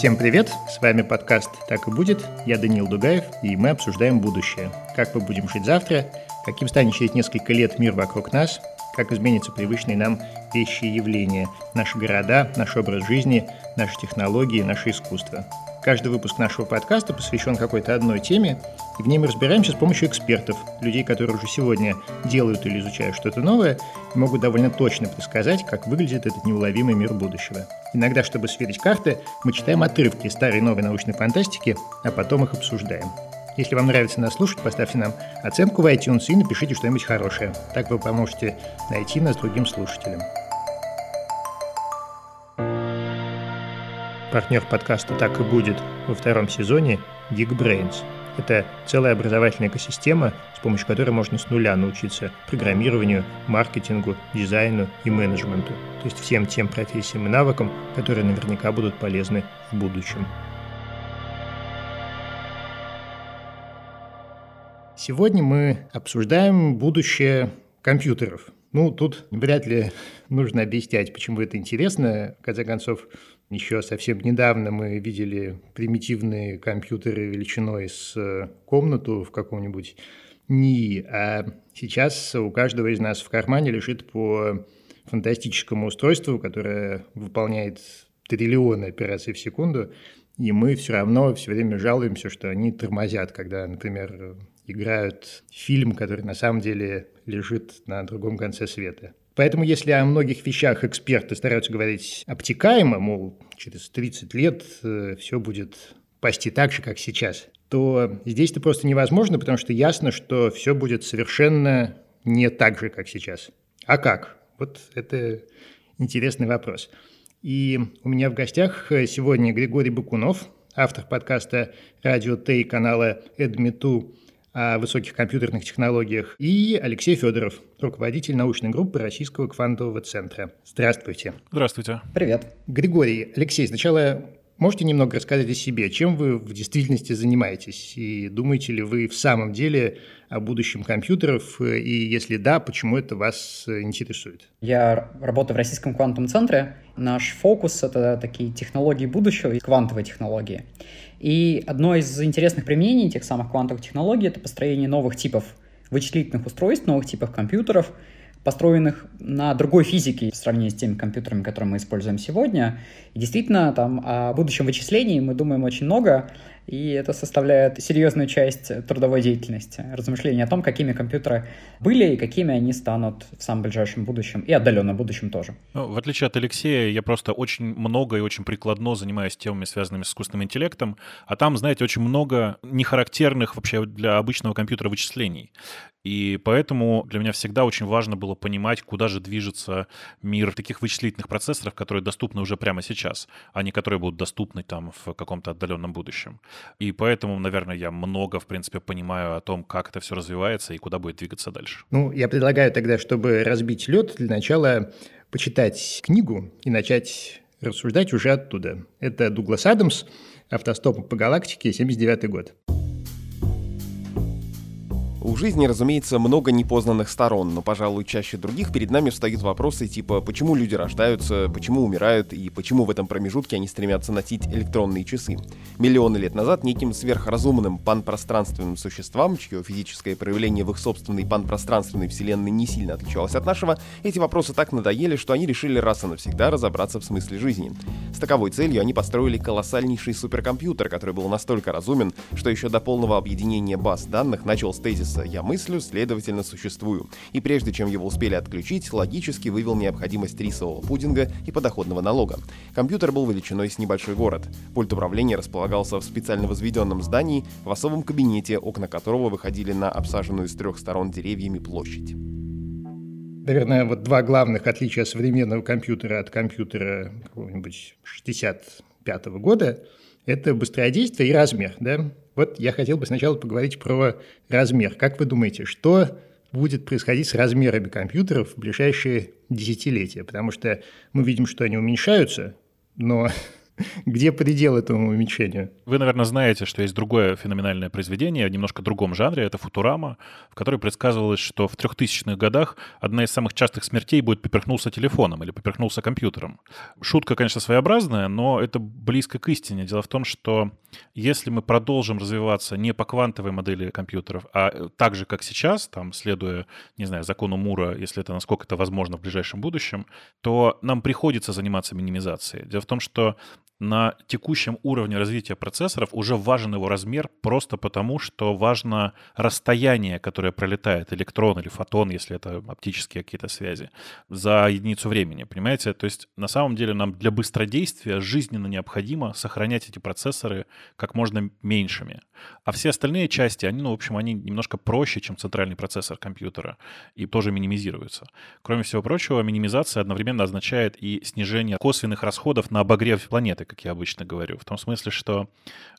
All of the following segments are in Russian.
Всем привет! С вами подкаст «Так и будет». Я Даниил Дугаев, и мы обсуждаем будущее. Как мы будем жить завтра, каким станет через несколько лет мир вокруг нас, как изменятся привычные нам вещи и явления, наши города, наш образ жизни, наши технологии, наше искусство. Каждый выпуск нашего подкаста посвящен какой-то одной теме, и в ней мы разбираемся с помощью экспертов, людей, которые уже сегодня делают или изучают что-то новое, и могут довольно точно предсказать, как выглядит этот неуловимый мир будущего. Иногда, чтобы сверить карты, мы читаем отрывки старой и новой научной фантастики, а потом их обсуждаем. Если вам нравится нас слушать, поставьте нам оценку в iTunes и напишите что-нибудь хорошее. Так вы поможете найти нас другим слушателям. Партнер подкаста «Так и будет» во втором сезоне Geekbrains. Это целая образовательная экосистема, с помощью которой можно с нуля научиться программированию, маркетингу, дизайну и менеджменту. То есть всем тем профессиям и навыкам, которые наверняка будут полезны в будущем. Сегодня мы обсуждаем будущее компьютеров. Ну, тут вряд ли нужно объяснять, почему это интересно. В конце концов, еще совсем недавно мы видели примитивные компьютеры величиной с э, комнату в каком-нибудь НИИ, а сейчас у каждого из нас в кармане лежит по фантастическому устройству, которое выполняет триллионы операций в секунду, и мы все равно все время жалуемся, что они тормозят, когда, например, играют фильм, который на самом деле лежит на другом конце света. Поэтому если о многих вещах эксперты стараются говорить обтекаемо, мол, через 30 лет э, все будет почти так же, как сейчас, то здесь это просто невозможно, потому что ясно, что все будет совершенно не так же, как сейчас. А как? Вот это интересный вопрос. И у меня в гостях сегодня Григорий Бакунов, автор подкаста «Радио Т» и канала «Эдмиту» о высоких компьютерных технологиях, и Алексей Федоров, руководитель научной группы Российского квантового центра. Здравствуйте. Здравствуйте. Привет. Григорий, Алексей, сначала можете немного рассказать о себе, чем вы в действительности занимаетесь, и думаете ли вы в самом деле о будущем компьютеров, и если да, почему это вас интересует? Я работаю в Российском квантовом центре. Наш фокус — это такие технологии будущего и квантовые технологии. И одно из интересных применений этих самых квантовых технологий — это построение новых типов вычислительных устройств, новых типов компьютеров, построенных на другой физике в сравнении с теми компьютерами, которые мы используем сегодня. И действительно, там о будущем вычислении мы думаем очень много, и это составляет серьезную часть трудовой деятельности, размышления о том, какими компьютеры были и какими они станут в самом ближайшем будущем, и отдаленном будущем тоже. Ну, в отличие от Алексея, я просто очень много и очень прикладно занимаюсь темами, связанными с искусственным интеллектом, а там, знаете, очень много нехарактерных вообще для обычного компьютера вычислений. И поэтому для меня всегда очень важно было понимать, куда же движется мир таких вычислительных процессоров, которые доступны уже прямо сейчас, а не которые будут доступны там в каком-то отдаленном будущем. И поэтому, наверное, я много, в принципе, понимаю о том, как это все развивается и куда будет двигаться дальше. Ну, я предлагаю тогда, чтобы разбить лед, для начала почитать книгу и начать рассуждать уже оттуда. Это Дуглас Адамс «Автостоп по галактике», 79 год. У жизни, разумеется, много непознанных сторон, но, пожалуй, чаще других перед нами встают вопросы типа «почему люди рождаются?», «почему умирают?» и «почему в этом промежутке они стремятся носить электронные часы?». Миллионы лет назад неким сверхразумным панпространственным существам, чье физическое проявление в их собственной панпространственной вселенной не сильно отличалось от нашего, эти вопросы так надоели, что они решили раз и навсегда разобраться в смысле жизни. С таковой целью они построили колоссальнейший суперкомпьютер, который был настолько разумен, что еще до полного объединения баз данных начал с тезиса «я мыслю, следовательно существую», и прежде чем его успели отключить, логически вывел необходимость рисового пудинга и подоходного налога. Компьютер был величиной с небольшой город. Пульт управления располагался в специально возведенном здании, в особом кабинете, окна которого выходили на обсаженную с трех сторон деревьями площадь. Наверное, вот два главных отличия современного компьютера от компьютера какого-нибудь 65 -го года – это быстродействие и размер. Да? Вот я хотел бы сначала поговорить про размер. Как вы думаете, что будет происходить с размерами компьютеров в ближайшие десятилетия? Потому что мы видим, что они уменьшаются, но Где предел этому уменьшению? Вы, наверное, знаете, что есть другое феноменальное произведение, в немножко другом жанре, это «Футурама», в которой предсказывалось, что в 3000-х годах одна из самых частых смертей будет поперхнулся телефоном или поперхнулся компьютером. Шутка, конечно, своеобразная, но это близко к истине. Дело в том, что если мы продолжим развиваться не по квантовой модели компьютеров, а так же, как сейчас, там, следуя, не знаю, закону Мура, если это насколько это возможно в ближайшем будущем, то нам приходится заниматься минимизацией. Дело в том, что на текущем уровне развития процессоров уже важен его размер просто потому, что важно расстояние, которое пролетает электрон или фотон, если это оптические какие-то связи, за единицу времени, понимаете? То есть на самом деле нам для быстродействия жизненно необходимо сохранять эти процессоры как можно меньшими. А все остальные части, они, ну, в общем, они немножко проще, чем центральный процессор компьютера, и тоже минимизируются. Кроме всего прочего, минимизация одновременно означает и снижение косвенных расходов на обогрев планеты, как я обычно говорю. В том смысле, что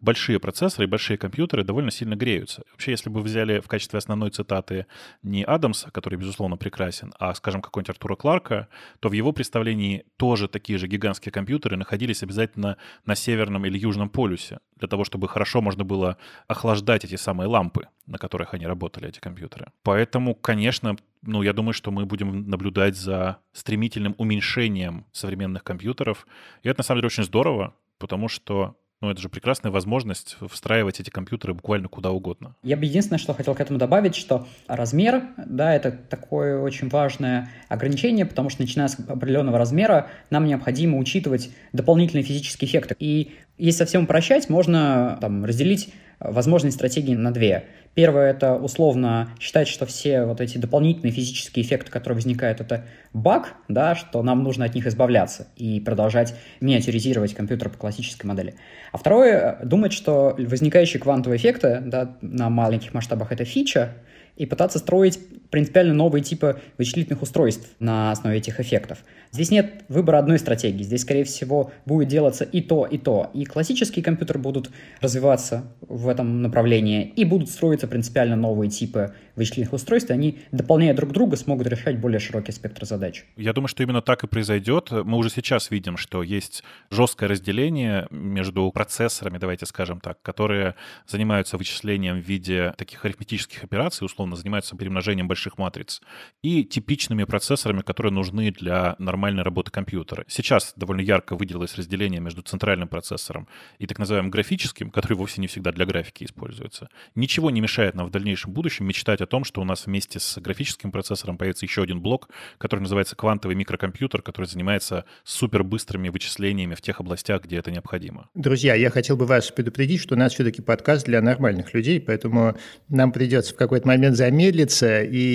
большие процессоры и большие компьютеры довольно сильно греются. Вообще, если бы взяли в качестве основной цитаты не Адамса, который, безусловно, прекрасен, а, скажем, какой-нибудь Артура Кларка, то в его представлении тоже такие же гигантские компьютеры находились обязательно на северном или южном полюсе, для того, чтобы хорошо можно было охлаждать эти самые лампы, на которых они работали, эти компьютеры. Поэтому, конечно, ну, я думаю, что мы будем наблюдать за стремительным уменьшением современных компьютеров. И это, на самом деле, очень здорово, потому что ну, это же прекрасная возможность встраивать эти компьютеры буквально куда угодно. Я бы единственное, что хотел к этому добавить, что размер, да, это такое очень важное ограничение, потому что начиная с определенного размера нам необходимо учитывать дополнительные физические эффекты. И если совсем упрощать, можно там, разделить возможные стратегии на две. Первое – это условно считать, что все вот эти дополнительные физические эффекты, которые возникают, это баг, да, что нам нужно от них избавляться и продолжать миниатюризировать компьютер по классической модели. А второе – думать, что возникающие квантовые эффекты да, на маленьких масштабах – это фича, и пытаться строить принципиально новые типы вычислительных устройств на основе этих эффектов. Здесь нет выбора одной стратегии. Здесь, скорее всего, будет делаться и то, и то. И классические компьютеры будут развиваться в этом направлении, и будут строиться принципиально новые типы вычислительных устройств, они, дополняя друг друга, смогут решать более широкий спектр задач. Я думаю, что именно так и произойдет. Мы уже сейчас видим, что есть жесткое разделение между процессорами, давайте скажем так, которые занимаются вычислением в виде таких арифметических операций, условно занимаются перемножением больших матриц, и типичными процессорами, которые нужны для нормальной работы компьютера. Сейчас довольно ярко выделилось разделение между центральным процессором и так называемым графическим, который вовсе не всегда для графики используется. Ничего не мешает нам в дальнейшем будущем мечтать о том, что у нас вместе с графическим процессором появится еще один блок, который называется квантовый микрокомпьютер, который занимается супербыстрыми вычислениями в тех областях, где это необходимо. Друзья, я хотел бы вас предупредить, что у нас все-таки подкаст для нормальных людей, поэтому нам придется в какой-то момент замедлиться и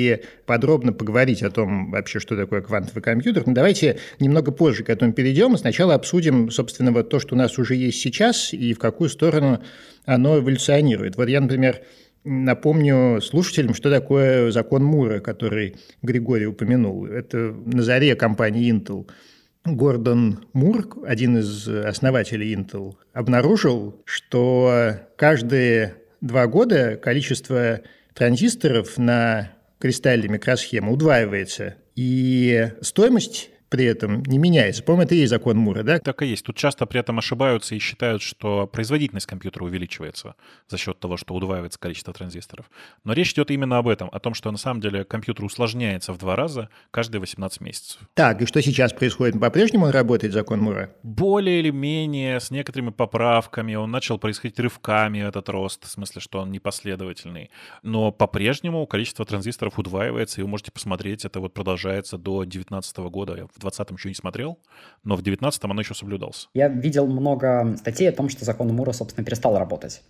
подробно поговорить о том вообще, что такое квантовый компьютер. Но давайте немного позже к этому перейдем. Сначала обсудим, собственно, вот то, что у нас уже есть сейчас и в какую сторону оно эволюционирует. Вот я, например, напомню слушателям, что такое закон Мура, который Григорий упомянул. Это на заре компании Intel. Гордон Мур, один из основателей Intel, обнаружил, что каждые два года количество транзисторов на кристалле микросхемы удваивается, и стоимость при этом не меняется. По-моему, это и есть закон Мура, да? Так и есть. Тут часто при этом ошибаются и считают, что производительность компьютера увеличивается за счет того, что удваивается количество транзисторов. Но речь идет именно об этом, о том, что на самом деле компьютер усложняется в два раза каждые 18 месяцев. Так, и что сейчас происходит? По-прежнему работает закон Мура? Более или менее, с некоторыми поправками. Он начал происходить рывками, этот рост, в смысле, что он непоследовательный. Но по-прежнему количество транзисторов удваивается, и вы можете посмотреть, это вот продолжается до 2019 года в 20-м еще не смотрел, но в 19-м оно еще соблюдался. Я видел много статей о том, что закон Мура, собственно, перестал работать.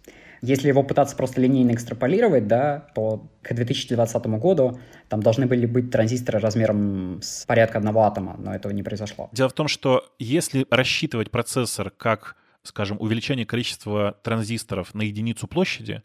Если его пытаться просто линейно экстраполировать, да, то к 2020 году там должны были быть транзисторы размером с порядка одного атома, но этого не произошло. Дело в том, что если рассчитывать процессор как, скажем, увеличение количества транзисторов на единицу площади,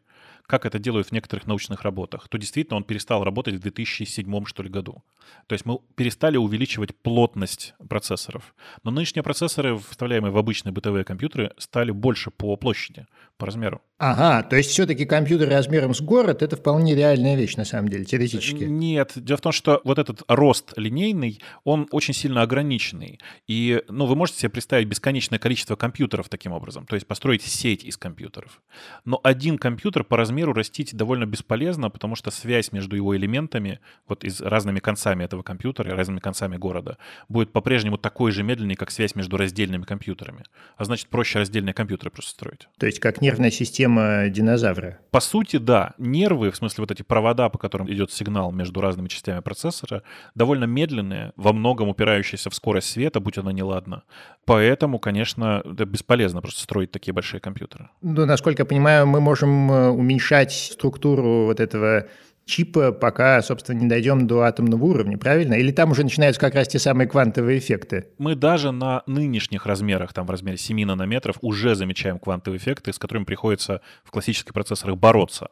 как это делают в некоторых научных работах, то действительно он перестал работать в 2007 что ли году. То есть мы перестали увеличивать плотность процессоров. Но нынешние процессоры, вставляемые в обычные бытовые компьютеры, стали больше по площади, по размеру. Ага, то есть все-таки компьютер размером с город — это вполне реальная вещь, на самом деле, теоретически. Нет, дело в том, что вот этот рост линейный, он очень сильно ограниченный. И, ну, вы можете себе представить бесконечное количество компьютеров таким образом, то есть построить сеть из компьютеров. Но один компьютер по размеру растить довольно бесполезно, потому что связь между его элементами, вот из разными концами этого компьютера и разными концами города, будет по-прежнему такой же медленной, как связь между раздельными компьютерами. А значит, проще раздельные компьютеры просто строить. То есть как нервная система динозавра. По сути, да. Нервы, в смысле вот эти провода, по которым идет сигнал между разными частями процессора, довольно медленные, во многом упирающиеся в скорость света, будь она неладна. Поэтому, конечно, это бесполезно просто строить такие большие компьютеры. Ну, насколько я понимаю, мы можем э, уменьшать структуру вот этого чипа, пока, собственно, не дойдем до атомного уровня, правильно? Или там уже начинаются как раз те самые квантовые эффекты? Мы даже на нынешних размерах, там в размере 7 нанометров, уже замечаем квантовые эффекты, с которыми приходится в классических процессорах бороться.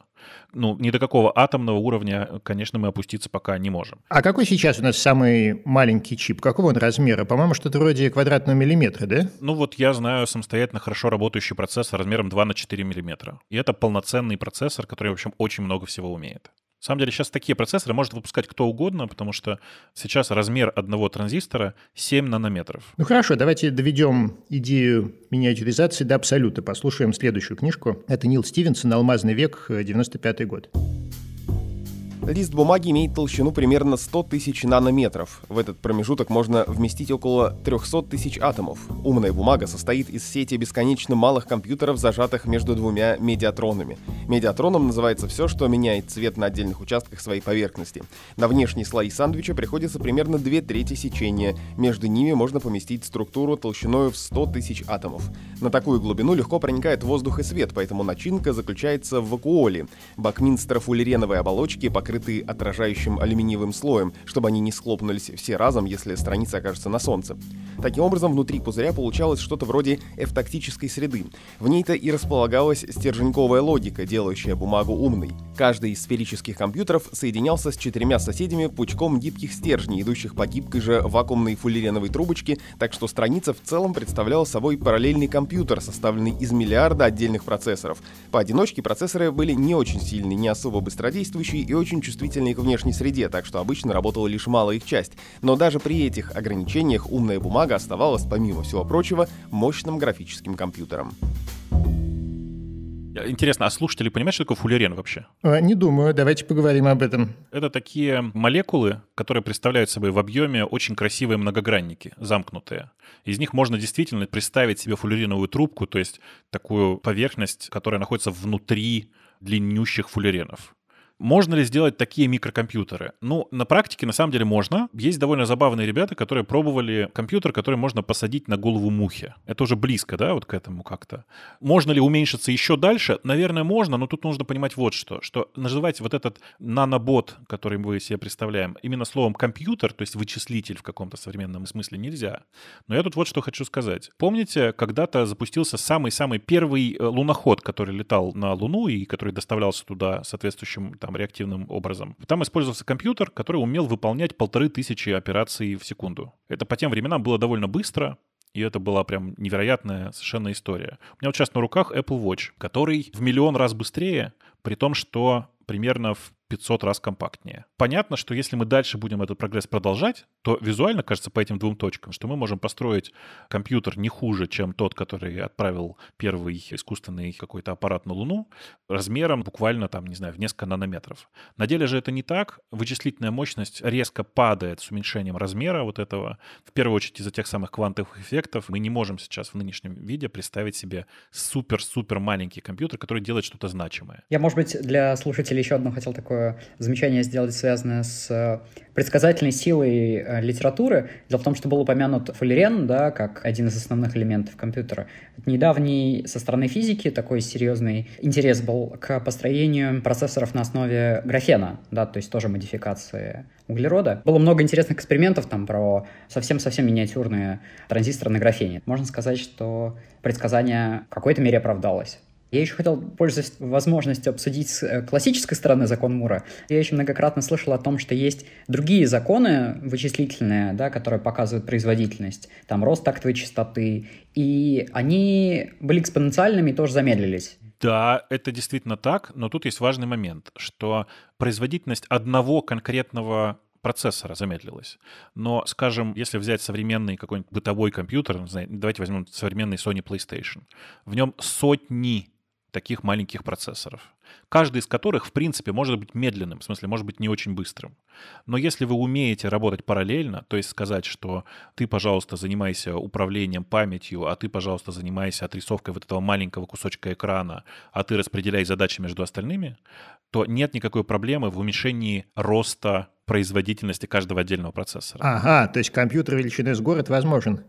Ну, ни до какого атомного уровня, конечно, мы опуститься пока не можем. А какой сейчас у нас самый маленький чип? Какого он размера? По-моему, что-то вроде квадратного миллиметра, да? Ну вот я знаю самостоятельно хорошо работающий процессор размером 2 на 4 миллиметра. И это полноценный процессор, который, в общем, очень много всего умеет. На самом деле сейчас такие процессоры может выпускать кто угодно, потому что сейчас размер одного транзистора 7 нанометров. Ну хорошо, давайте доведем идею миниатюризации до абсолюта. Послушаем следующую книжку. Это Нил Стивенсон «Алмазный век», 95 год. Лист бумаги имеет толщину примерно 100 тысяч нанометров. В этот промежуток можно вместить около 300 тысяч атомов. Умная бумага состоит из сети бесконечно малых компьютеров, зажатых между двумя медиатронами. Медиатроном называется все, что меняет цвет на отдельных участках своей поверхности. На внешние слои сандвича приходится примерно две трети сечения. Между ними можно поместить структуру толщиной в 100 тысяч атомов. На такую глубину легко проникает воздух и свет, поэтому начинка заключается в вакуоле. Бакминстер-фуллереновые оболочки покрыты покрыты отражающим алюминиевым слоем, чтобы они не схлопнулись все разом, если страница окажется на солнце. Таким образом, внутри пузыря получалось что-то вроде эвтактической среды. В ней-то и располагалась стерженьковая логика, делающая бумагу умной. Каждый из сферических компьютеров соединялся с четырьмя соседями пучком гибких стержней, идущих по гибкой же вакуумной фуллереновой трубочке, так что страница в целом представляла собой параллельный компьютер, составленный из миллиарда отдельных процессоров. Поодиночке процессоры были не очень сильные, не особо быстродействующие и очень чувствительные к внешней среде, так что обычно работала лишь малая их часть. Но даже при этих ограничениях умная бумага оставалась, помимо всего прочего, мощным графическим компьютером. Интересно, а слушатели понимают, что такое фуллерен вообще? А, не думаю, давайте поговорим об этом. Это такие молекулы, которые представляют собой в объеме очень красивые многогранники, замкнутые. Из них можно действительно представить себе фуллереновую трубку, то есть такую поверхность, которая находится внутри длиннющих фуллеренов. Можно ли сделать такие микрокомпьютеры? Ну, на практике на самом деле можно. Есть довольно забавные ребята, которые пробовали компьютер, который можно посадить на голову мухи. Это уже близко, да, вот к этому как-то. Можно ли уменьшиться еще дальше? Наверное, можно, но тут нужно понимать вот что. Что называть вот этот нанобот, который мы себе представляем, именно словом компьютер, то есть вычислитель в каком-то современном смысле нельзя. Но я тут вот что хочу сказать. Помните, когда-то запустился самый-самый первый э, луноход, который летал на Луну и который доставлялся туда соответствующим там, там реактивным образом. Там использовался компьютер, который умел выполнять полторы тысячи операций в секунду. Это по тем временам было довольно быстро, и это была прям невероятная совершенно история. У меня вот сейчас на руках Apple Watch, который в миллион раз быстрее, при том, что примерно в 500 раз компактнее. Понятно, что если мы дальше будем этот прогресс продолжать, то визуально кажется по этим двум точкам, что мы можем построить компьютер не хуже, чем тот, который отправил первый искусственный какой-то аппарат на Луну, размером буквально там, не знаю, в несколько нанометров. На деле же это не так. Вычислительная мощность резко падает с уменьшением размера вот этого. В первую очередь из-за тех самых квантовых эффектов мы не можем сейчас в нынешнем виде представить себе супер-супер маленький компьютер, который делает что-то значимое. Я, может быть, для слушателей еще одно хотел такое замечание сделать, связанное с э, предсказательной силой э, литературы. Дело в том, что был упомянут фуллерен, да, как один из основных элементов компьютера. Недавний со стороны физики такой серьезный интерес был к построению процессоров на основе графена, да, то есть тоже модификации углерода. Было много интересных экспериментов там про совсем-совсем миниатюрные транзисторы на графене. Можно сказать, что предсказание в какой-то мере оправдалось. Я еще хотел, пользуясь возможностью, обсудить с э, классической стороны закон Мура. Я еще многократно слышал о том, что есть другие законы вычислительные, да, которые показывают производительность, там рост тактовой частоты, и они были экспоненциальными и тоже замедлились. Да, это действительно так, но тут есть важный момент, что производительность одного конкретного процессора замедлилась. Но, скажем, если взять современный какой-нибудь бытовой компьютер, давайте возьмем современный Sony PlayStation, в нем сотни таких маленьких процессоров, каждый из которых, в принципе, может быть медленным, в смысле, может быть не очень быстрым. Но если вы умеете работать параллельно, то есть сказать, что ты, пожалуйста, занимайся управлением памятью, а ты, пожалуйста, занимайся отрисовкой вот этого маленького кусочка экрана, а ты распределяй задачи между остальными, то нет никакой проблемы в уменьшении роста производительности каждого отдельного процессора. Ага, то есть компьютер величиной с город возможен.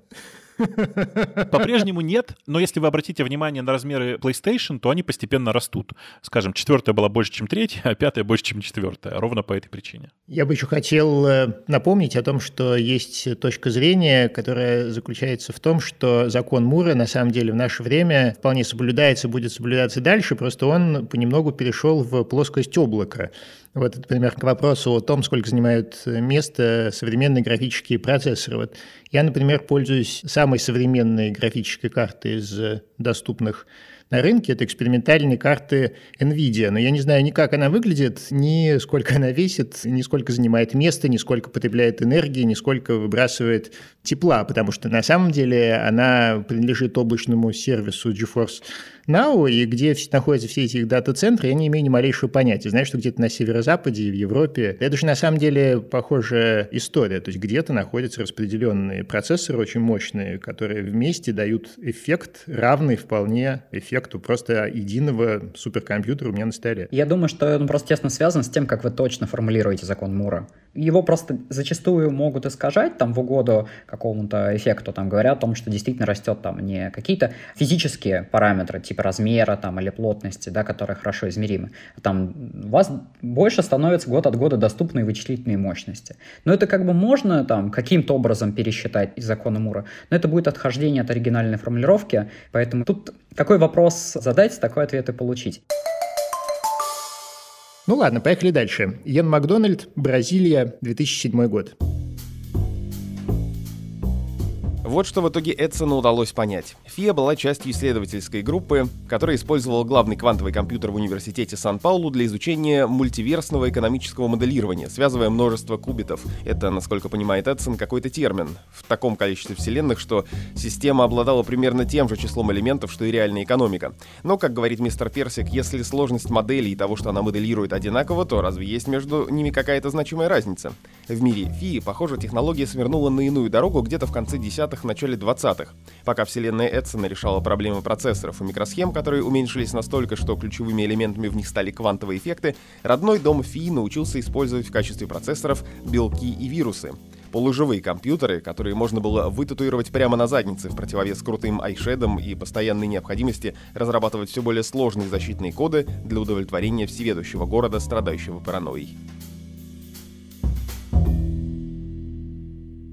По-прежнему нет, но если вы обратите внимание на размеры PlayStation, то они постепенно растут. Скажем, четвертая была больше, чем третья, а пятая больше, чем четвертая. Ровно по этой причине. Я бы еще хотел э, напомнить о том, что есть точка зрения, которая заключается в том, что закон Мура на самом деле в наше время вполне соблюдается, будет соблюдаться дальше, просто он понемногу перешел в плоскость облака. Вот, например, к вопросу о том, сколько занимают место современные графические процессоры. Вот я, например, пользуюсь самой современной графической картой из доступных на рынке, это экспериментальные карты NVIDIA. Но я не знаю ни как она выглядит, ни сколько она весит, ни сколько занимает места, ни сколько потребляет энергии, ни сколько выбрасывает тепла, потому что на самом деле она принадлежит облачному сервису GeForce Now, и где находятся все эти дата-центры, я не имею ни малейшего понятия. Знаю, что где-то на северо-западе и в Европе. Это же на самом деле похожая история. То есть где-то находятся распределенные процессоры очень мощные, которые вместе дают эффект, равный вполне эффекту просто единого суперкомпьютера у меня на столе. Я думаю, что он просто тесно связан с тем, как вы точно формулируете закон Мура. Его просто зачастую могут искажать там в угоду какому-то эффекту. Там говорят о том, что действительно растет там не какие-то физические параметры, типа размера там, или плотности, да, которые хорошо измеримы. Там у вас больше становится год от года доступные вычислительные мощности. Но это как бы можно там каким-то образом пересчитать из закона Мура, но это будет отхождение от оригинальной формулировки, поэтому тут какой вопрос задать, такой ответ и получить. Ну ладно, поехали дальше. Йен Макдональд, Бразилия, 2007 год. Вот что в итоге Эдсону удалось понять. ФИА была частью исследовательской группы, которая использовала главный квантовый компьютер в университете Сан-Паулу для изучения мультиверсного экономического моделирования, связывая множество кубитов. Это, насколько понимает Эдсон, какой-то термин. В таком количестве вселенных, что система обладала примерно тем же числом элементов, что и реальная экономика. Но, как говорит мистер Персик, если сложность модели и того, что она моделирует, одинаково, то разве есть между ними какая-то значимая разница? В мире ФИИ, похоже, технология свернула на иную дорогу где-то в конце десятых 20-х, начале 20-х, пока вселенная Эдсона решала проблемы процессоров и микросхем, которые уменьшились настолько, что ключевыми элементами в них стали квантовые эффекты, родной дом Фи научился использовать в качестве процессоров белки и вирусы полуживые компьютеры, которые можно было вытатуировать прямо на заднице в противовес крутым айшедам и постоянной необходимости разрабатывать все более сложные защитные коды для удовлетворения всеведущего города, страдающего паранойей.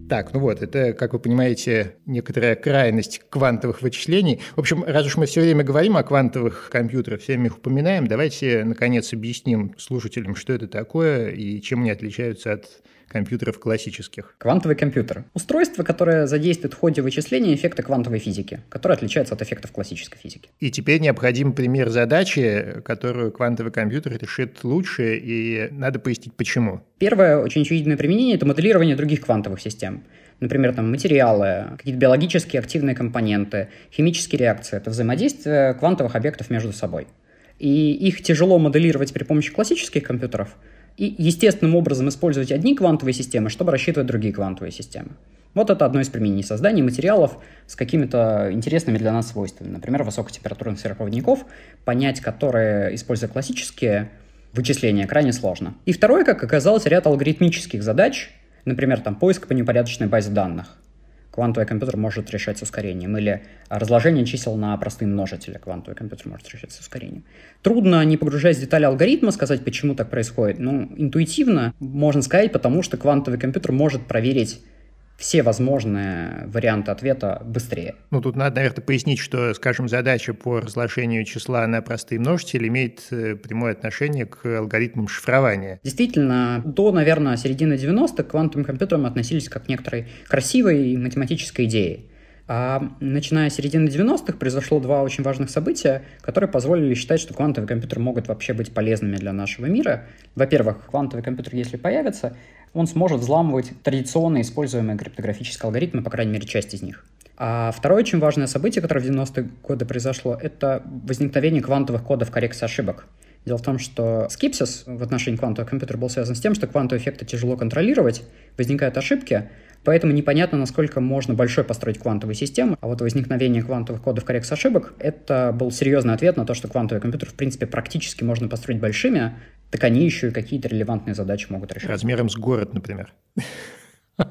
Так, ну вот, это, как вы понимаете, некоторая крайность квантовых вычислений. В общем, раз уж мы все время говорим о квантовых компьютерах, все время их упоминаем, давайте, наконец, объясним слушателям, что это такое и чем они отличаются от компьютеров классических. Квантовый компьютер. Устройство, которое задействует в ходе вычисления эффекта квантовой физики, который отличается от эффектов классической физики. И теперь необходим пример задачи, которую квантовый компьютер решит лучше, и надо пояснить почему. Первое очень очевидное применение – это моделирование других квантовых систем. Например, там материалы, какие-то биологически активные компоненты, химические реакции – это взаимодействие квантовых объектов между собой. И их тяжело моделировать при помощи классических компьютеров – и естественным образом использовать одни квантовые системы, чтобы рассчитывать другие квантовые системы. Вот это одно из применений создания материалов с какими-то интересными для нас свойствами. Например, высокотемпературных сверхпроводников, понять которые, используя классические вычисления, крайне сложно. И второе, как оказалось, ряд алгоритмических задач, например, там, поиск по непорядочной базе данных квантовый компьютер может решать с ускорением, или разложение чисел на простые множители. Квантовый компьютер может решать с ускорением. Трудно, не погружаясь в детали алгоритма, сказать, почему так происходит, но интуитивно можно сказать, потому что квантовый компьютер может проверить все возможные варианты ответа быстрее. Ну, тут надо, наверное, пояснить, что, скажем, задача по разложению числа на простые множители имеет э, прямое отношение к алгоритмам шифрования. Действительно, до, наверное, середины 90-х к квантовым компьютерам относились как к некоторой красивой математической идее. А начиная с середины 90-х произошло два очень важных события, которые позволили считать, что квантовые компьютеры могут вообще быть полезными для нашего мира. Во-первых, квантовый компьютер, если появится, он сможет взламывать традиционно используемые криптографические алгоритмы, по крайней мере, часть из них. А второе очень важное событие, которое в 90-е годы произошло, это возникновение квантовых кодов коррекции ошибок. Дело в том, что скипсис в отношении квантового компьютера был связан с тем, что квантовые эффекты тяжело контролировать, возникают ошибки, поэтому непонятно, насколько можно большой построить квантовую систему. А вот возникновение квантовых кодов коррекции ошибок — это был серьезный ответ на то, что квантовые компьютеры, в принципе, практически можно построить большими, так они еще и какие-то релевантные задачи могут решать. Размером с город, например.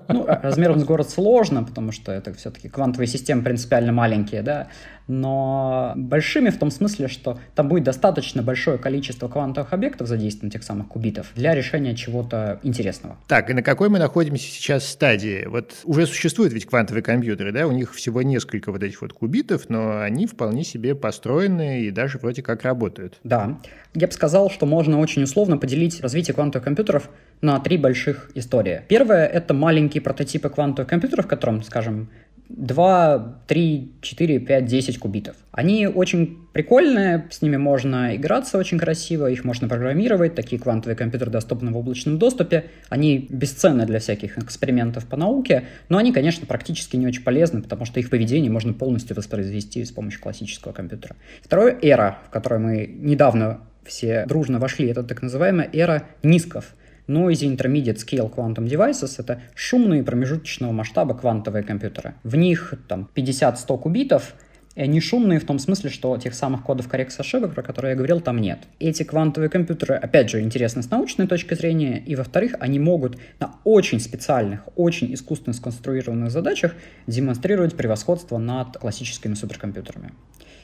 Ну, размером с город сложно, потому что это все-таки квантовые системы принципиально маленькие, да, но большими в том смысле, что там будет достаточно большое количество квантовых объектов, задействованных тех самых кубитов, для решения чего-то интересного. Так, и на какой мы находимся сейчас стадии? Вот уже существуют ведь квантовые компьютеры, да, у них всего несколько вот этих вот кубитов, но они вполне себе построены и даже вроде как работают. Да, я бы сказал, что можно очень условно поделить развитие квантовых компьютеров на три больших истории. Первая — это маленькие прототипы квантовых компьютеров, в котором, скажем, 2, 3, 4, 5, 10 кубитов. Они очень прикольные, с ними можно играться очень красиво, их можно программировать, такие квантовые компьютеры доступны в облачном доступе, они бесценны для всяких экспериментов по науке, но они, конечно, практически не очень полезны, потому что их поведение можно полностью воспроизвести с помощью классического компьютера. Вторая эра, в которой мы недавно все дружно вошли, это так называемая эра нисков – Noisy Intermediate Scale Quantum Devices — это шумные промежуточного масштаба квантовые компьютеры. В них там 50-100 кубитов, и они шумные в том смысле, что тех самых кодов коррекции ошибок, про которые я говорил, там нет. Эти квантовые компьютеры, опять же, интересны с научной точки зрения, и, во-вторых, они могут на очень специальных, очень искусственно сконструированных задачах демонстрировать превосходство над классическими суперкомпьютерами.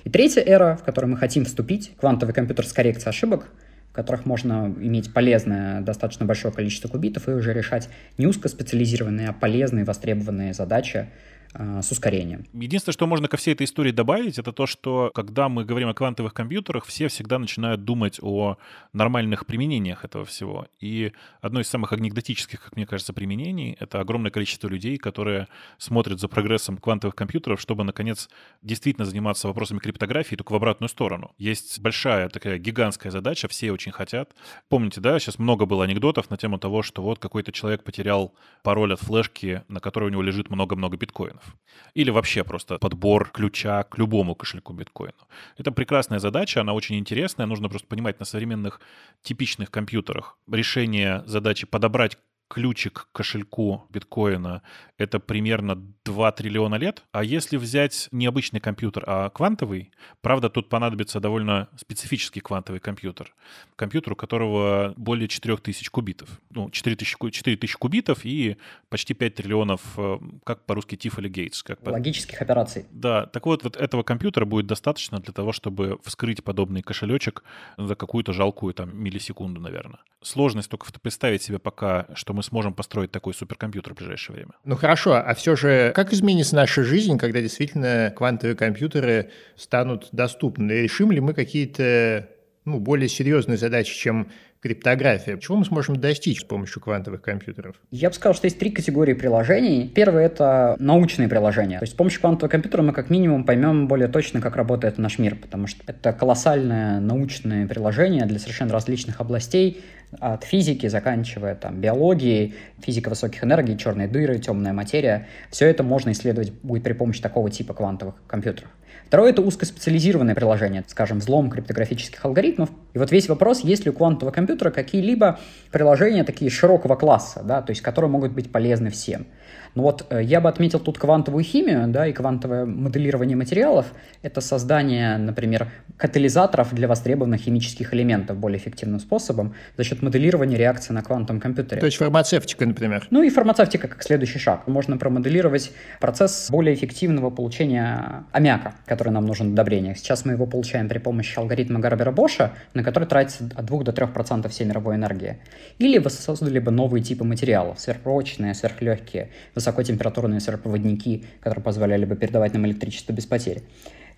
И третья эра, в которую мы хотим вступить, квантовый компьютер с коррекцией ошибок — в которых можно иметь полезное достаточно большое количество кубитов и уже решать не узкоспециализированные, а полезные, востребованные задачи, с ускорением. Единственное, что можно ко всей этой истории добавить, это то, что когда мы говорим о квантовых компьютерах, все всегда начинают думать о нормальных применениях этого всего. И одно из самых анекдотических, как мне кажется, применений — это огромное количество людей, которые смотрят за прогрессом квантовых компьютеров, чтобы, наконец, действительно заниматься вопросами криптографии, только в обратную сторону. Есть большая такая гигантская задача, все очень хотят. Помните, да, сейчас много было анекдотов на тему того, что вот какой-то человек потерял пароль от флешки, на которой у него лежит много-много биткоинов биткоинов. Или вообще просто подбор ключа к любому кошельку биткоину. Это прекрасная задача, она очень интересная. Нужно просто понимать на современных типичных компьютерах решение задачи подобрать ключик к кошельку биткоина — это примерно 2 триллиона лет. А если взять не обычный компьютер, а квантовый, правда, тут понадобится довольно специфический квантовый компьютер. Компьютер, у которого более 4000 кубитов. Ну, 4000, 4000 кубитов и почти 5 триллионов, э, как по-русски, Тиф или Гейтс. Как Логических операций. Да, так вот, вот этого компьютера будет достаточно для того, чтобы вскрыть подобный кошелечек за какую-то жалкую там миллисекунду, наверное. Сложность только представить себе пока, что мы сможем построить такой суперкомпьютер в ближайшее время. Ну хорошо, а все же как изменится наша жизнь, когда действительно квантовые компьютеры станут доступны? Решим ли мы какие-то ну, более серьезные задачи, чем криптография. Чего мы сможем достичь с помощью квантовых компьютеров? Я бы сказал, что есть три категории приложений. Первое — это научные приложения. То есть с помощью квантового компьютера мы как минимум поймем более точно, как работает наш мир, потому что это колоссальное научное приложение для совершенно различных областей, от физики, заканчивая там биологией, физика высоких энергий, черные дыры, темная материя. Все это можно исследовать будет при помощи такого типа квантовых компьютеров. Второе — это узкоспециализированное приложение, скажем, взлом криптографических алгоритмов. И вот весь вопрос, есть ли у квантового компьютера какие-либо приложения такие широкого класса, да, то есть которые могут быть полезны всем. Ну вот э, я бы отметил тут квантовую химию, да, и квантовое моделирование материалов. Это создание, например, катализаторов для востребованных химических элементов более эффективным способом за счет моделирования реакции на квантовом компьютере. То есть фармацевтика, например. Ну и фармацевтика как следующий шаг. Можно промоделировать процесс более эффективного получения аммиака, который нам нужен в удобрениях. Сейчас мы его получаем при помощи алгоритма Гарбера-Боша, на который тратится от 2 до 3% всей мировой энергии. Или вы создали бы новые типы материалов, сверхпрочные, сверхлегкие, высокотемпературные серопроводники, которые позволяли бы передавать нам электричество без потерь.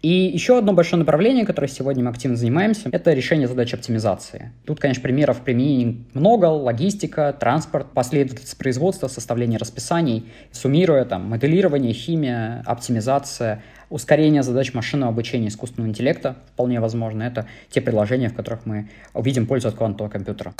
И еще одно большое направление, которое сегодня мы активно занимаемся, это решение задач оптимизации. Тут, конечно, примеров применений много, логистика, транспорт, последовательность производства, составление расписаний, суммируя там моделирование, химия, оптимизация, ускорение задач машинного обучения искусственного интеллекта, вполне возможно. Это те приложения, в которых мы увидим пользу от квантового компьютера.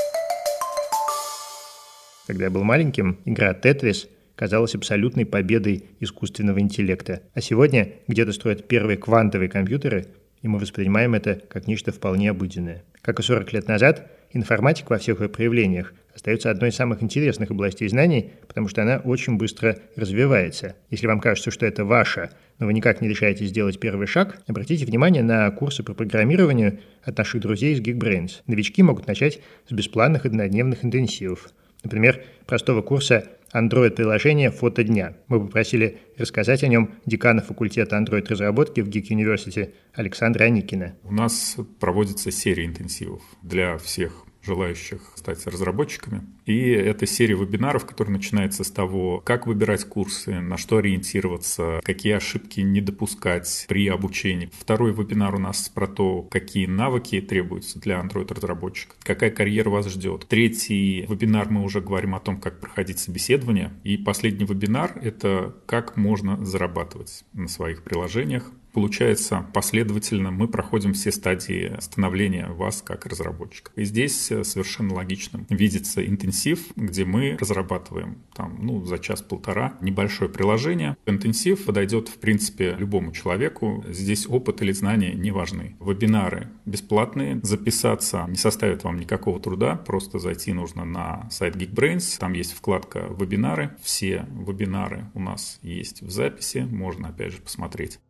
Когда я был маленьким, игра Tetris казалась абсолютной победой искусственного интеллекта. А сегодня где-то строят первые квантовые компьютеры, и мы воспринимаем это как нечто вполне обыденное. Как и 40 лет назад, информатика во всех ее проявлениях остается одной из самых интересных областей знаний, потому что она очень быстро развивается. Если вам кажется, что это ваше, но вы никак не решаете сделать первый шаг, обратите внимание на курсы по программированию от наших друзей из Geekbrains. Новички могут начать с бесплатных однодневных интенсивов. Например, простого курса Android-приложение «Фото дня». Мы попросили рассказать о нем декана факультета Android-разработки в Geek University Александра Аникина. У нас проводится серия интенсивов для всех желающих стать разработчиками. И это серия вебинаров, которая начинается с того, как выбирать курсы, на что ориентироваться, какие ошибки не допускать при обучении. Второй вебинар у нас про то, какие навыки требуются для Android-разработчика, какая карьера вас ждет. Третий вебинар мы уже говорим о том, как проходить собеседование. И последний вебинар — это как можно зарабатывать на своих приложениях, Получается, последовательно мы проходим все стадии становления вас как разработчика. И здесь э, совершенно логичным видится интенсив, где мы разрабатываем там, ну, за час-полтора небольшое приложение. Интенсив подойдет, в принципе, любому человеку. Здесь опыт или знания не важны. Вебинары бесплатные. Записаться не составит вам никакого труда. Просто зайти нужно на сайт Geekbrains. Там есть вкладка «Вебинары». Все вебинары у нас есть в записи. Можно, опять же, посмотреть.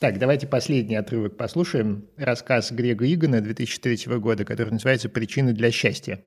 Так, давайте последний отрывок послушаем. Рассказ Грега Игона 2003 года, который называется «Причины для счастья».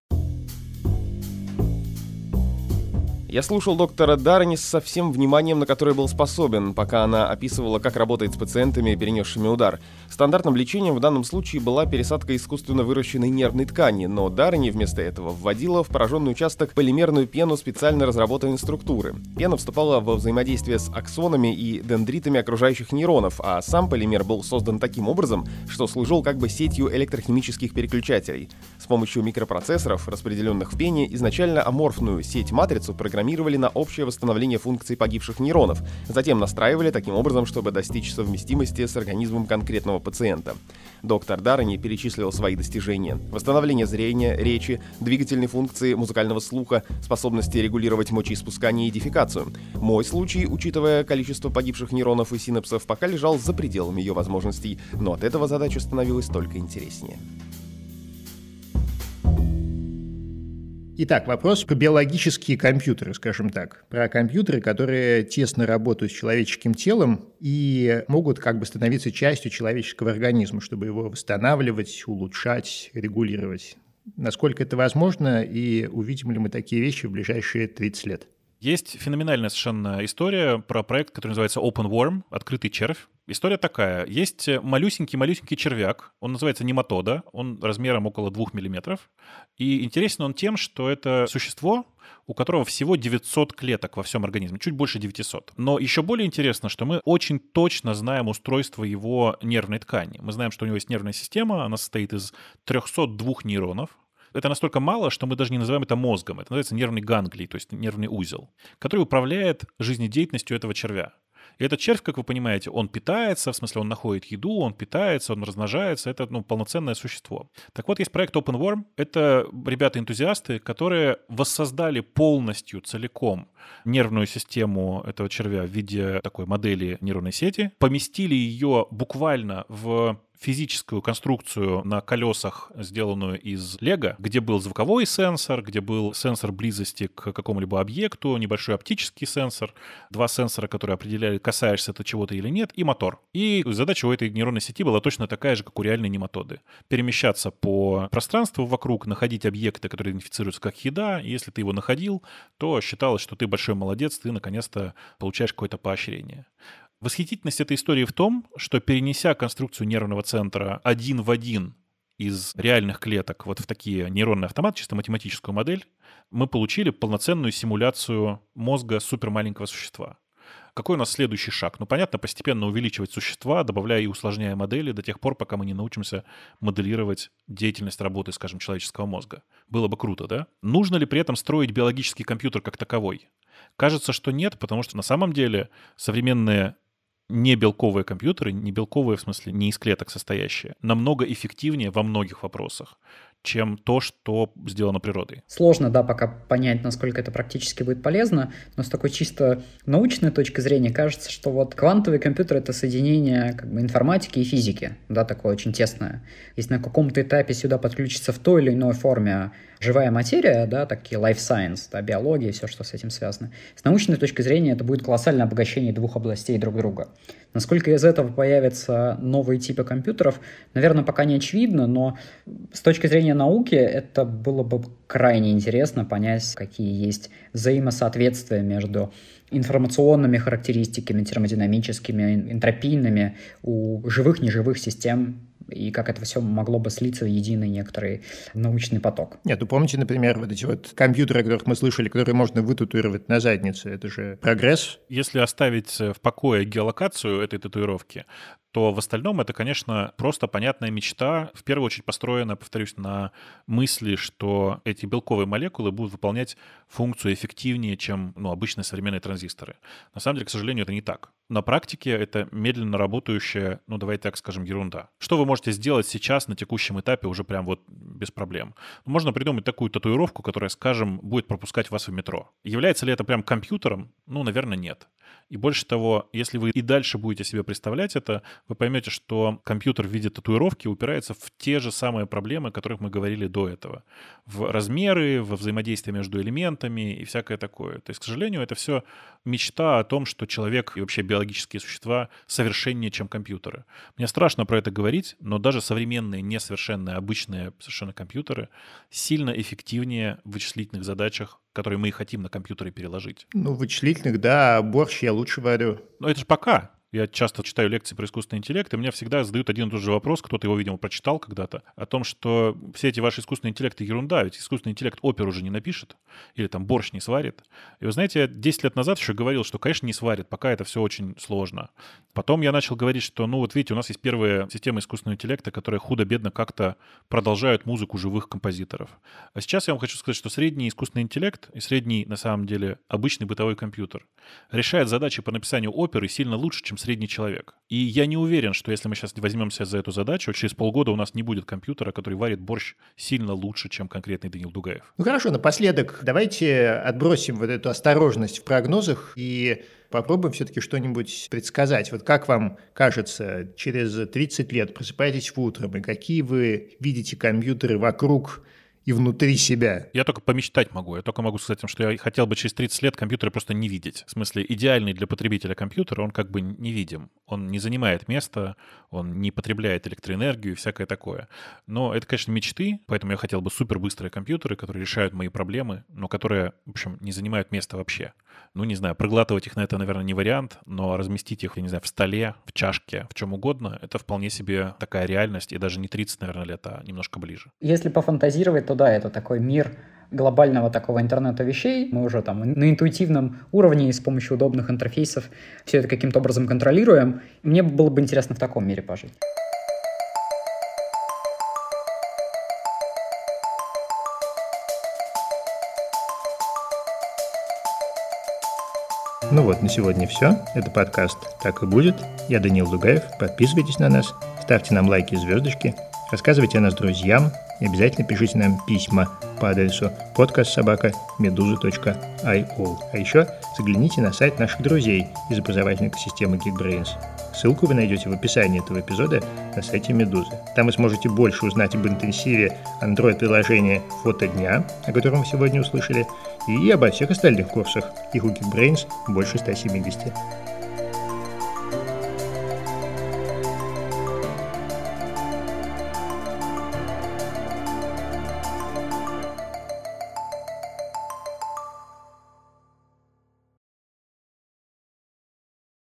Я слушал доктора Дарни со всем вниманием, на которое был способен, пока она описывала, как работает с пациентами, перенесшими удар. Стандартным лечением в данном случае была пересадка искусственно выращенной нервной ткани, но Дарни вместо этого вводила в пораженный участок полимерную пену специально разработанной структуры. Пена вступала во взаимодействие с аксонами и дендритами окружающих нейронов, а сам полимер был создан таким образом, что служил как бы сетью электрохимических переключателей. С помощью микропроцессоров, распределенных в пене, изначально аморфную сеть-матрицу программировали программировали на общее восстановление функций погибших нейронов, затем настраивали таким образом, чтобы достичь совместимости с организмом конкретного пациента. Доктор Дарани перечислил свои достижения. Восстановление зрения, речи, двигательной функции, музыкального слуха, способности регулировать мочеиспускание и дефекацию. Мой случай, учитывая количество погибших нейронов и синапсов, пока лежал за пределами ее возможностей, но от этого задача становилась только интереснее. Итак, вопрос про биологические компьютеры, скажем так. Про компьютеры, которые тесно работают с человеческим телом и могут как бы становиться частью человеческого организма, чтобы его восстанавливать, улучшать, регулировать. Насколько это возможно и увидим ли мы такие вещи в ближайшие 30 лет? Есть феноменальная совершенно история про проект, который называется Open Worm, открытый червь. История такая. Есть малюсенький-малюсенький червяк, он называется нематода, он размером около 2 миллиметров. И интересен он тем, что это существо, у которого всего 900 клеток во всем организме, чуть больше 900. Но еще более интересно, что мы очень точно знаем устройство его нервной ткани. Мы знаем, что у него есть нервная система, она состоит из 302 нейронов, это настолько мало, что мы даже не называем это мозгом. Это называется нервный ганглий, то есть нервный узел, который управляет жизнедеятельностью этого червя. И этот червь, как вы понимаете, он питается, в смысле он находит еду, он питается, он размножается, это ну, полноценное существо. Так вот, есть проект Open Worm. Это ребята-энтузиасты, которые воссоздали полностью, целиком нервную систему этого червя в виде такой модели нейронной сети, поместили ее буквально в физическую конструкцию на колесах, сделанную из лего, где был звуковой сенсор, где был сенсор близости к какому-либо объекту, небольшой оптический сенсор, два сенсора, которые определяли, касаешься ты чего-то или нет, и мотор. И задача у этой нейронной сети была точно такая же, как у реальной нематоды. Перемещаться по пространству вокруг, находить объекты, которые идентифицируются как еда. И если ты его находил, то считалось, что ты большой молодец, ты наконец-то получаешь какое-то поощрение. Восхитительность этой истории в том, что перенеся конструкцию нервного центра один в один из реальных клеток вот в такие нейронные автоматы, чисто математическую модель, мы получили полноценную симуляцию мозга супермаленького существа. Какой у нас следующий шаг? Ну, понятно, постепенно увеличивать существа, добавляя и усложняя модели до тех пор, пока мы не научимся моделировать деятельность работы, скажем, человеческого мозга. Было бы круто, да? Нужно ли при этом строить биологический компьютер как таковой? Кажется, что нет, потому что на самом деле современные не белковые компьютеры, не белковые в смысле не из клеток состоящие, намного эффективнее во многих вопросах чем то, что сделано природой. Сложно, да, пока понять, насколько это практически будет полезно, но с такой чисто научной точки зрения кажется, что вот квантовый компьютер — это соединение как бы, информатики и физики, да, такое очень тесное. Если на каком-то этапе сюда подключится в той или иной форме живая материя, да, такие life science, да, биология все, что с этим связано, с научной точки зрения это будет колоссальное обогащение двух областей друг друга. Насколько из этого появятся новые типы компьютеров, наверное, пока не очевидно, но с точки зрения науки это было бы крайне интересно понять, какие есть взаимосоответствия между информационными характеристиками, термодинамическими, энтропийными у живых, неживых систем и как это все могло бы слиться в единый некоторый научный поток. Нет, ну помните, например, вот эти вот компьютеры, о которых мы слышали, которые можно вытатуировать на заднице, это же прогресс. Если оставить в покое геолокацию этой татуировки, то в остальном это, конечно, просто понятная мечта, в первую очередь построена, повторюсь, на мысли, что эти белковые молекулы будут выполнять функцию эффективнее, чем ну, обычные современные транзисторы. На самом деле, к сожалению, это не так. На практике это медленно работающая, ну давайте так скажем, ерунда. Что вы можете сделать сейчас на текущем этапе уже прям вот без проблем? Можно придумать такую татуировку, которая, скажем, будет пропускать вас в метро. Является ли это прям компьютером? Ну, наверное, нет. И больше того, если вы и дальше будете себе представлять это, вы поймете, что компьютер в виде татуировки упирается в те же самые проблемы, о которых мы говорили до этого. В размеры, во взаимодействие между элементами и всякое такое. То есть, к сожалению, это все мечта о том, что человек и вообще биологические существа совершеннее, чем компьютеры. Мне страшно про это говорить, но даже современные, несовершенные, обычные совершенно компьютеры сильно эффективнее в вычислительных задачах которые мы и хотим на компьютере переложить. Ну, вычислительных, да, борщ я лучше варю. Но это же пока. Я часто читаю лекции про искусственный интеллект, и мне всегда задают один и тот же вопрос, кто-то его, видимо, прочитал когда-то, о том, что все эти ваши искусственные интеллекты ерунда, ведь искусственный интеллект опер уже не напишет, или там борщ не сварит. И вы знаете, я 10 лет назад еще говорил, что, конечно, не сварит, пока это все очень сложно. Потом я начал говорить, что, ну вот видите, у нас есть первые системы искусственного интеллекта, которые худо-бедно как-то продолжают музыку живых композиторов. А сейчас я вам хочу сказать, что средний искусственный интеллект и средний, на самом деле, обычный бытовой компьютер решает задачи по написанию оперы сильно лучше, чем средний человек. И я не уверен, что если мы сейчас возьмемся за эту задачу, через полгода у нас не будет компьютера, который варит борщ сильно лучше, чем конкретный Данил Дугаев. Ну хорошо, напоследок давайте отбросим вот эту осторожность в прогнозах и попробуем все-таки что-нибудь предсказать. Вот как вам кажется, через 30 лет просыпаетесь в утром, и какие вы видите компьютеры вокруг и внутри себя. Я только помечтать могу. Я только могу сказать, что я хотел бы через 30 лет компьютеры просто не видеть. В смысле, идеальный для потребителя компьютер, он как бы невидим. Он не занимает места, он не потребляет электроэнергию и всякое такое. Но это, конечно, мечты, поэтому я хотел бы супербыстрые компьютеры, которые решают мои проблемы, но которые, в общем, не занимают места вообще. Ну, не знаю, проглатывать их на это, наверное, не вариант, но разместить их, я не знаю, в столе, в чашке, в чем угодно, это вполне себе такая реальность, и даже не 30, наверное, лет, а немножко ближе. Если пофантазировать, то да, это такой мир глобального такого интернета вещей. Мы уже там на интуитивном уровне и с помощью удобных интерфейсов все это каким-то образом контролируем. Мне было бы интересно в таком мире пожить. Ну вот, на сегодня все. Это подкаст «Так и будет». Я Данил Дугаев. Подписывайтесь на нас, ставьте нам лайки и звездочки, рассказывайте о нас друзьям и обязательно пишите нам письма по адресу podcastsobaka.meduza.io. А еще загляните на сайт наших друзей из образовательной системы Geekbrains. Ссылку вы найдете в описании этого эпизода на сайте Медузы. Там вы сможете больше узнать об интенсиве Android-приложения «Фото дня», о котором вы сегодня услышали, и обо всех остальных курсах. Их у Geekbrains больше 170.